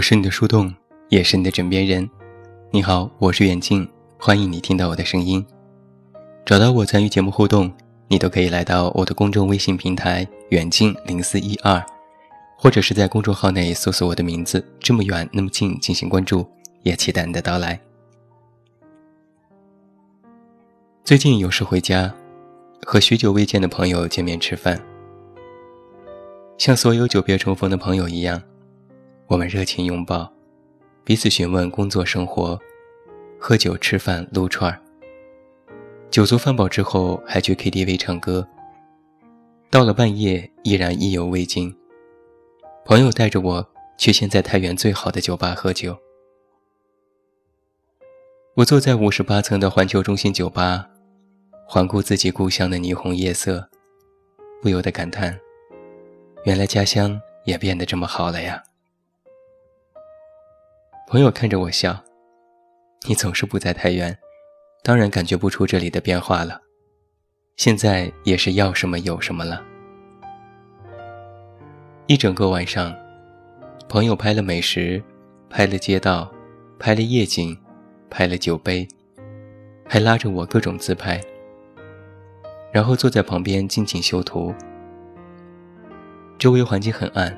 我是你的树洞，也是你的枕边人。你好，我是远近，欢迎你听到我的声音。找到我参与节目互动，你都可以来到我的公众微信平台远近零四一二，或者是在公众号内搜索我的名字这么远那么近进行关注，也期待你的到来。最近有事回家，和许久未见的朋友见面吃饭，像所有久别重逢的朋友一样。我们热情拥抱，彼此询问工作生活，喝酒吃饭撸串儿。酒足饭饱之后，还去 KTV 唱歌。到了半夜，依然意犹未尽。朋友带着我去现在太原最好的酒吧喝酒。我坐在五十八层的环球中心酒吧，环顾自己故乡的霓虹夜色，不由得感叹：原来家乡也变得这么好了呀。朋友看着我笑，你总是不在太原，当然感觉不出这里的变化了。现在也是要什么有什么了。一整个晚上，朋友拍了美食，拍了街道，拍了夜景，拍了酒杯，还拉着我各种自拍，然后坐在旁边静静修图。周围环境很暗，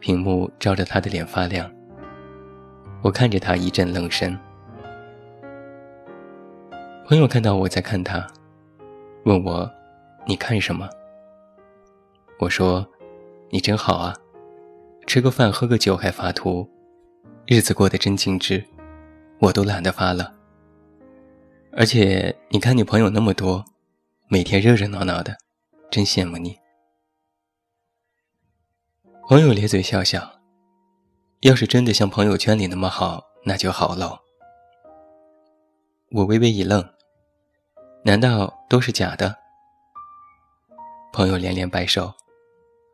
屏幕照着他的脸发亮。我看着他一阵愣神，朋友看到我在看他，问我：“你看什么？”我说：“你真好啊，吃个饭喝个酒还发图，日子过得真精致，我都懒得发了。而且你看你朋友那么多，每天热热闹闹的，真羡慕你。”朋友咧嘴笑笑。要是真的像朋友圈里那么好，那就好喽。我微微一愣，难道都是假的？朋友连连摆手，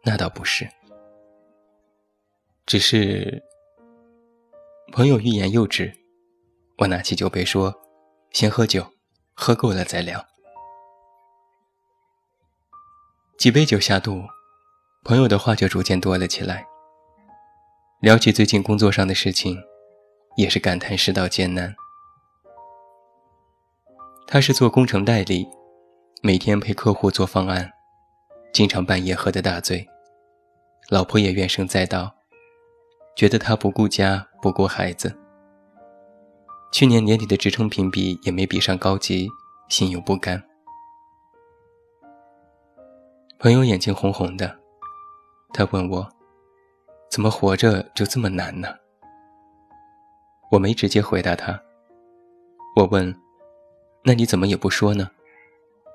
那倒不是，只是……朋友欲言又止，我拿起酒杯说：“先喝酒，喝够了再聊。”几杯酒下肚，朋友的话就逐渐多了起来。聊起最近工作上的事情，也是感叹世道艰难。他是做工程代理，每天陪客户做方案，经常半夜喝得大醉，老婆也怨声载道，觉得他不顾家不顾孩子。去年年底的职称评比也没比上高级，心有不甘。朋友眼睛红红的，他问我。怎么活着就这么难呢？我没直接回答他。我问：“那你怎么也不说呢？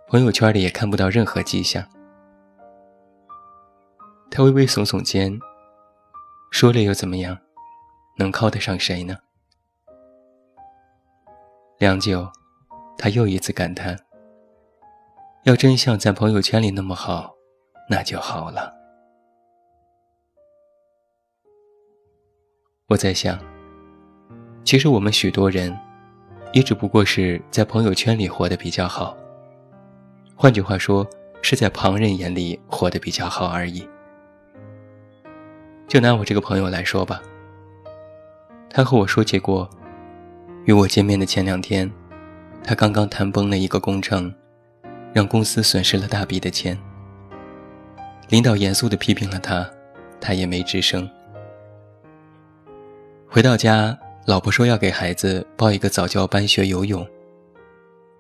朋友圈里也看不到任何迹象。”他微微耸耸肩，说了又怎么样？能靠得上谁呢？良久，他又一次感叹：“要真像在朋友圈里那么好，那就好了。”我在想，其实我们许多人，也只不过是在朋友圈里活得比较好。换句话说，是在旁人眼里活得比较好而已。就拿我这个朋友来说吧，他和我说起过，与我见面的前两天，他刚刚谈崩了一个工程，让公司损失了大笔的钱。领导严肃地批评了他，他也没吱声。回到家，老婆说要给孩子报一个早教班学游泳。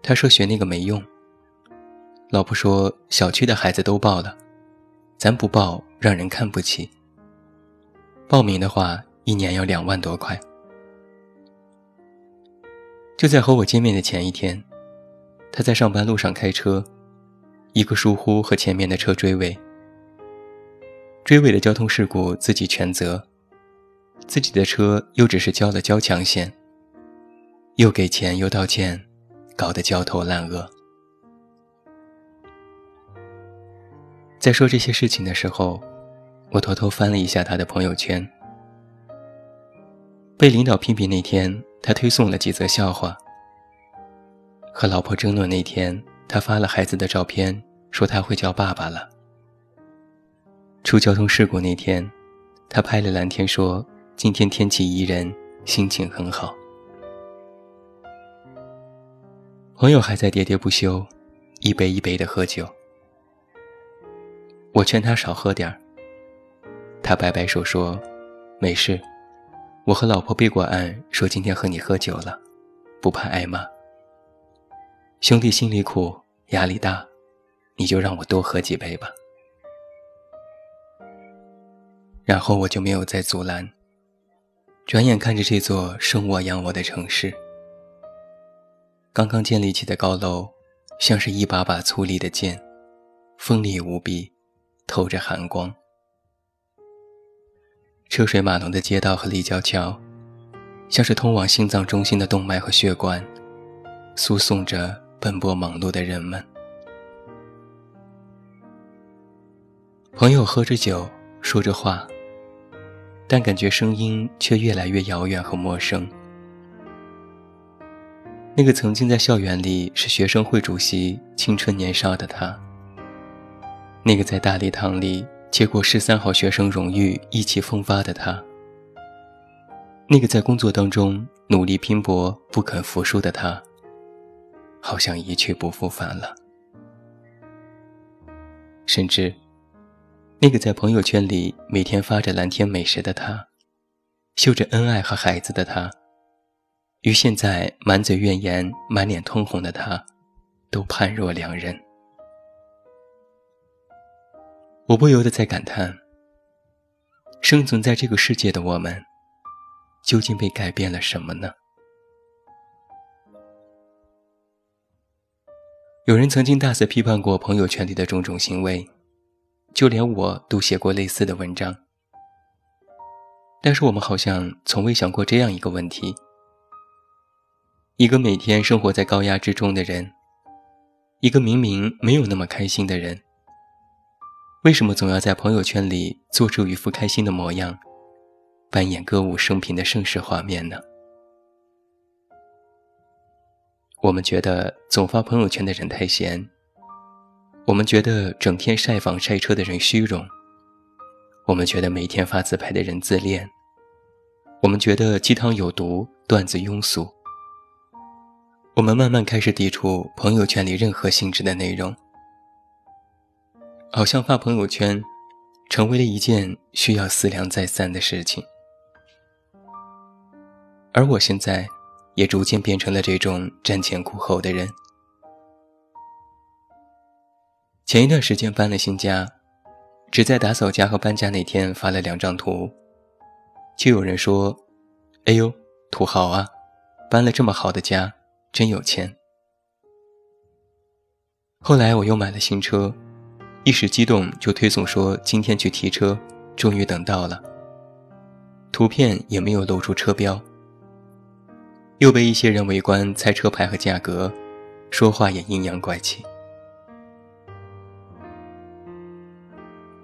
他说学那个没用。老婆说小区的孩子都报了，咱不报让人看不起。报名的话一年要两万多块。就在和我见面的前一天，他在上班路上开车，一个疏忽和前面的车追尾，追尾的交通事故自己全责。自己的车又只是交了交强险，又给钱又道歉，搞得焦头烂额。在说这些事情的时候，我偷偷翻了一下他的朋友圈。被领导批评那天，他推送了几则笑话；和老婆争论那天，他发了孩子的照片，说他会叫爸爸了；出交通事故那天，他拍了蓝天说。今天天气宜人，心情很好。朋友还在喋喋不休，一杯一杯的喝酒。我劝他少喝点儿，他摆摆手说：“没事，我和老婆备过案，说今天和你喝酒了，不怕挨骂。兄弟心里苦，压力大，你就让我多喝几杯吧。”然后我就没有再阻拦，转眼看着这座生我养我的城市。刚刚建立起的高楼，像是一把把粗粝的剑，锋利无比，透着寒光。车水马龙的街道和立交桥，像是通往心脏中心的动脉和血管，输送着奔波忙碌的人们。朋友喝着酒，说着话，但感觉声音却越来越遥远和陌生。那个曾经在校园里是学生会主席、青春年少的他，那个在大礼堂里接过十三好学生荣誉、意气风发的他，那个在工作当中努力拼搏、不肯服输的他，好像一去不复返了。甚至，那个在朋友圈里每天发着蓝天美食的他，秀着恩爱和孩子的他。与现在满嘴怨言、满脸通红的他，都判若两人。我不由得在感叹：生存在这个世界的我们，究竟被改变了什么呢？有人曾经大肆批判过朋友圈里的种种行为，就连我都写过类似的文章。但是我们好像从未想过这样一个问题。一个每天生活在高压之中的人，一个明明没有那么开心的人，为什么总要在朋友圈里做出一副开心的模样，扮演歌舞升平的盛世画面呢？我们觉得总发朋友圈的人太闲，我们觉得整天晒房晒车的人虚荣，我们觉得每天发自拍的人自恋，我们觉得鸡汤有毒，段子庸俗。我们慢慢开始抵触朋友圈里任何性质的内容，好像发朋友圈成为了一件需要思量再三的事情。而我现在也逐渐变成了这种瞻前顾后的人。前一段时间搬了新家，只在打扫家和搬家那天发了两张图，就有人说：“哎呦，土豪啊，搬了这么好的家。”真有钱。后来我又买了新车，一时激动就推送说今天去提车，终于等到了。图片也没有露出车标，又被一些人围观猜车牌和价格，说话也阴阳怪气。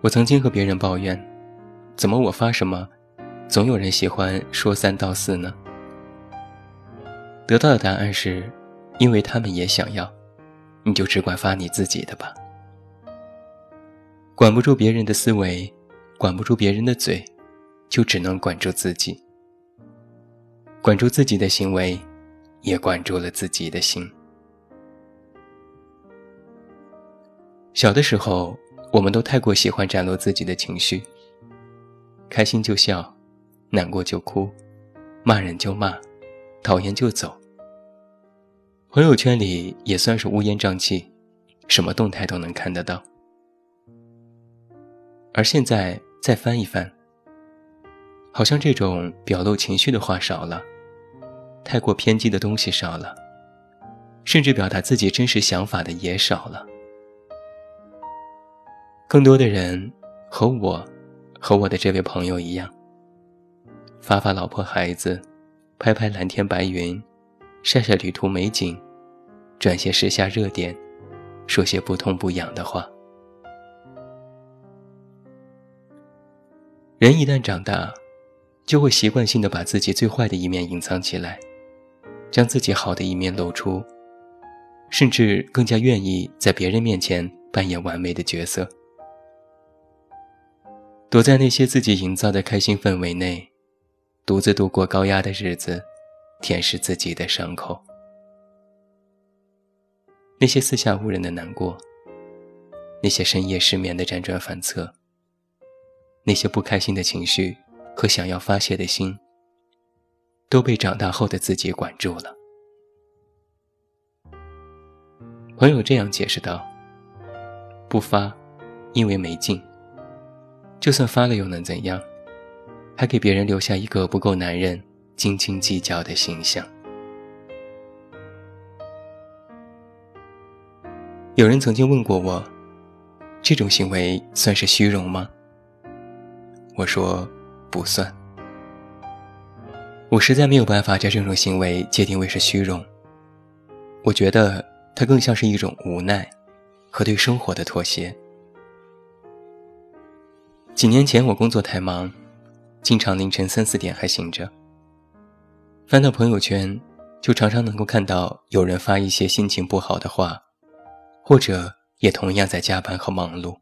我曾经和别人抱怨，怎么我发什么，总有人喜欢说三道四呢？得到的答案是，因为他们也想要，你就只管发你自己的吧。管不住别人的思维，管不住别人的嘴，就只能管住自己。管住自己的行为，也管住了自己的心。小的时候，我们都太过喜欢展露自己的情绪，开心就笑，难过就哭，骂人就骂。讨厌就走。朋友圈里也算是乌烟瘴气，什么动态都能看得到。而现在再翻一翻，好像这种表露情绪的话少了，太过偏激的东西少了，甚至表达自己真实想法的也少了。更多的人和我，和我的这位朋友一样，发发老婆孩子。拍拍蓝天白云，晒晒旅途美景，转些时下热点，说些不痛不痒的话。人一旦长大，就会习惯性的把自己最坏的一面隐藏起来，将自己好的一面露出，甚至更加愿意在别人面前扮演完美的角色，躲在那些自己营造的开心氛围内。独自度过高压的日子，舔舐自己的伤口。那些四下无人的难过，那些深夜失眠的辗转反侧，那些不开心的情绪和想要发泄的心，都被长大后的自己管住了。朋友这样解释道：“不发，因为没劲。就算发了又能怎样？还给别人留下一个不够男人、斤斤计较的形象。”有人曾经问过我，这种行为算是虚荣吗？我说不算。我实在没有办法将这种行为界定为是虚荣。我觉得。它更像是一种无奈和对生活的妥协。几年前我工作太忙，经常凌晨三四点还醒着。翻到朋友圈，就常常能够看到有人发一些心情不好的话，或者也同样在加班和忙碌。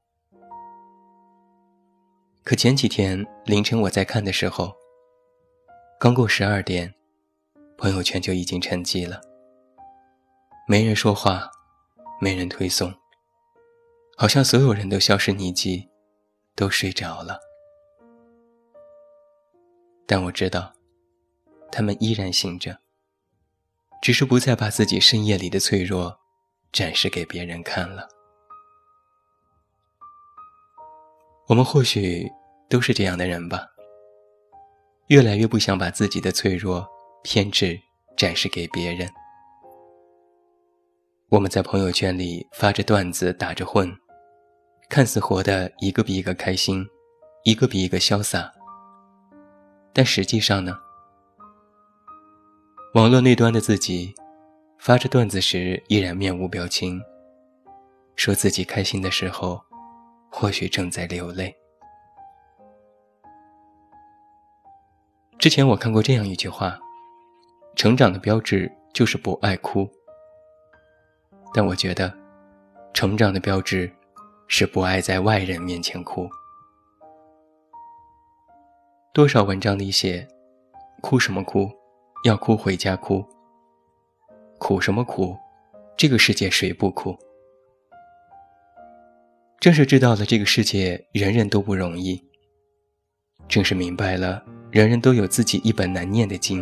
可前几天凌晨我在看的时候，刚过十二点，朋友圈就已经沉寂了。没人说话，没人推送，好像所有人都消失匿迹，都睡着了。但我知道，他们依然醒着，只是不再把自己深夜里的脆弱展示给别人看了。我们或许都是这样的人吧，越来越不想把自己的脆弱、偏执展示给别人。我们在朋友圈里发着段子，打着混，看似活得一个比一个开心，一个比一个潇洒。但实际上呢？网络那端的自己，发着段子时依然面无表情，说自己开心的时候，或许正在流泪。之前我看过这样一句话：成长的标志就是不爱哭。但我觉得，成长的标志，是不爱在外人面前哭。多少文章里写，哭什么哭，要哭回家哭。苦什么苦，这个世界谁不哭？正是知道了这个世界人人都不容易，正是明白了人人都有自己一本难念的经，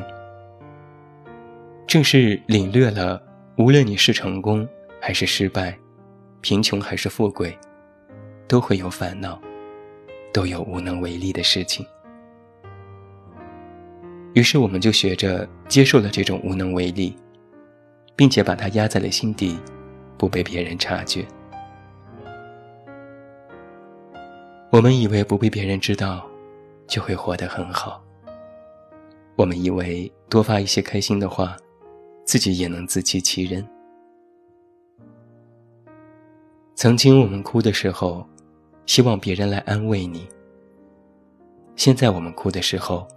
正是领略了无论你是成功。还是失败，贫穷还是富贵，都会有烦恼，都有无能为力的事情。于是，我们就学着接受了这种无能为力，并且把它压在了心底，不被别人察觉。我们以为不被别人知道，就会活得很好。我们以为多发一些开心的话，自己也能自欺欺人。曾经我们哭的时候，希望别人来安慰你；现在我们哭的时候，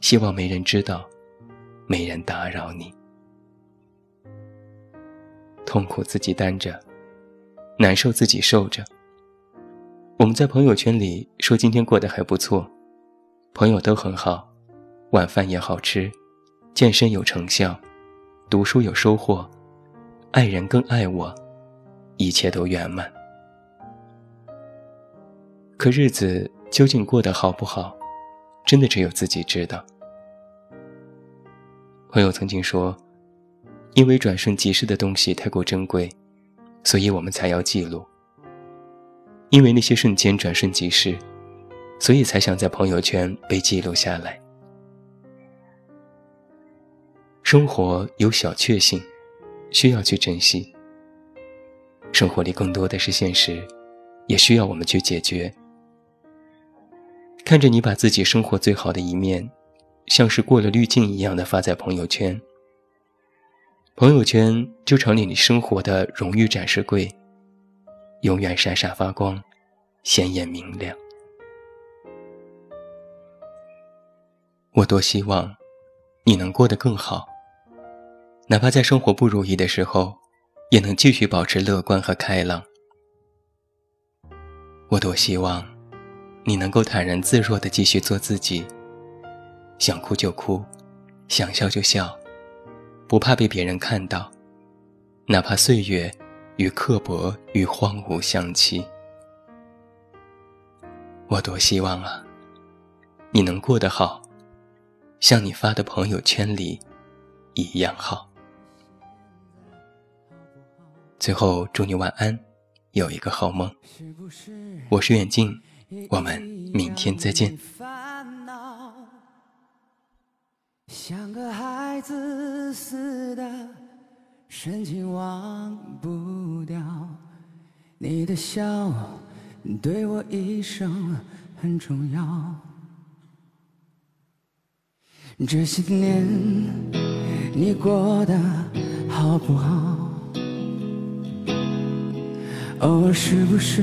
希望没人知道，没人打扰你。痛苦自己担着，难受自己受着。我们在朋友圈里说今天过得还不错，朋友都很好，晚饭也好吃，健身有成效，读书有收获，爱人更爱我。一切都圆满，可日子究竟过得好不好，真的只有自己知道。朋友曾经说：“因为转瞬即逝的东西太过珍贵，所以我们才要记录。因为那些瞬间转瞬即逝，所以才想在朋友圈被记录下来。生活有小确幸，需要去珍惜。”生活里更多的是现实，也需要我们去解决。看着你把自己生活最好的一面，像是过了滤镜一样的发在朋友圈，朋友圈就成了你生活的荣誉展示柜，永远闪闪发光，鲜艳明亮。我多希望你能过得更好，哪怕在生活不如意的时候。也能继续保持乐观和开朗。我多希望你能够坦然自若地继续做自己，想哭就哭，想笑就笑，不怕被别人看到，哪怕岁月与刻薄与荒芜相欺。我多希望啊，你能过得好，像你发的朋友圈里一样好。最后，祝你晚安，有一个好梦。我是远近，我们明天再见。像个孩子似的，深情忘不掉你的笑，对我一生很重要。这些年你过得好不好？偶尔是不是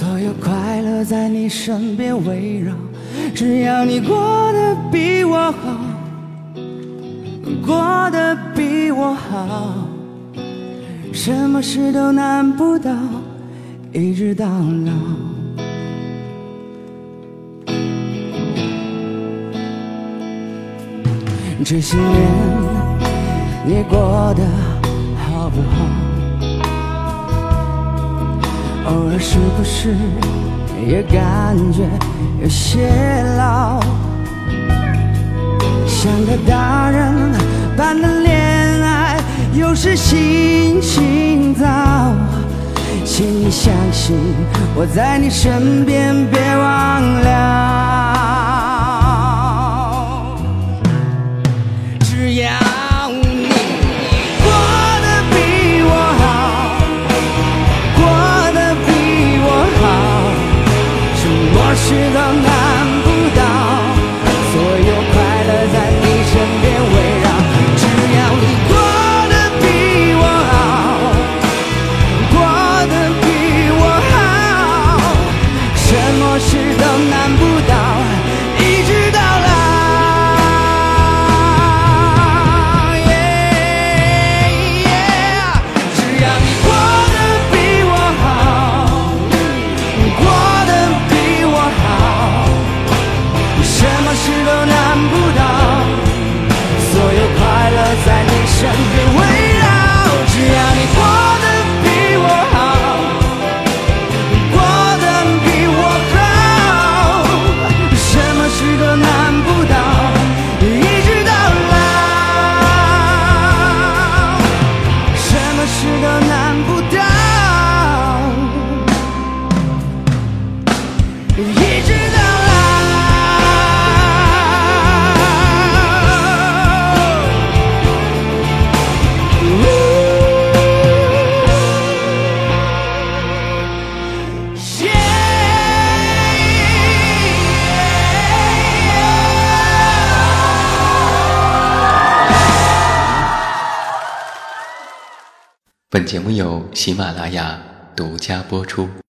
所有快乐在你身边围绕。只要你过得比我好，过得比我好，什么事都难不倒，一直到老。这些年你过得好不好？偶尔是不是？也感觉有些老，像个大人般的恋爱，有时心情糟。请你相信我在你身边，别忘了，本节目由喜马拉雅独家播出。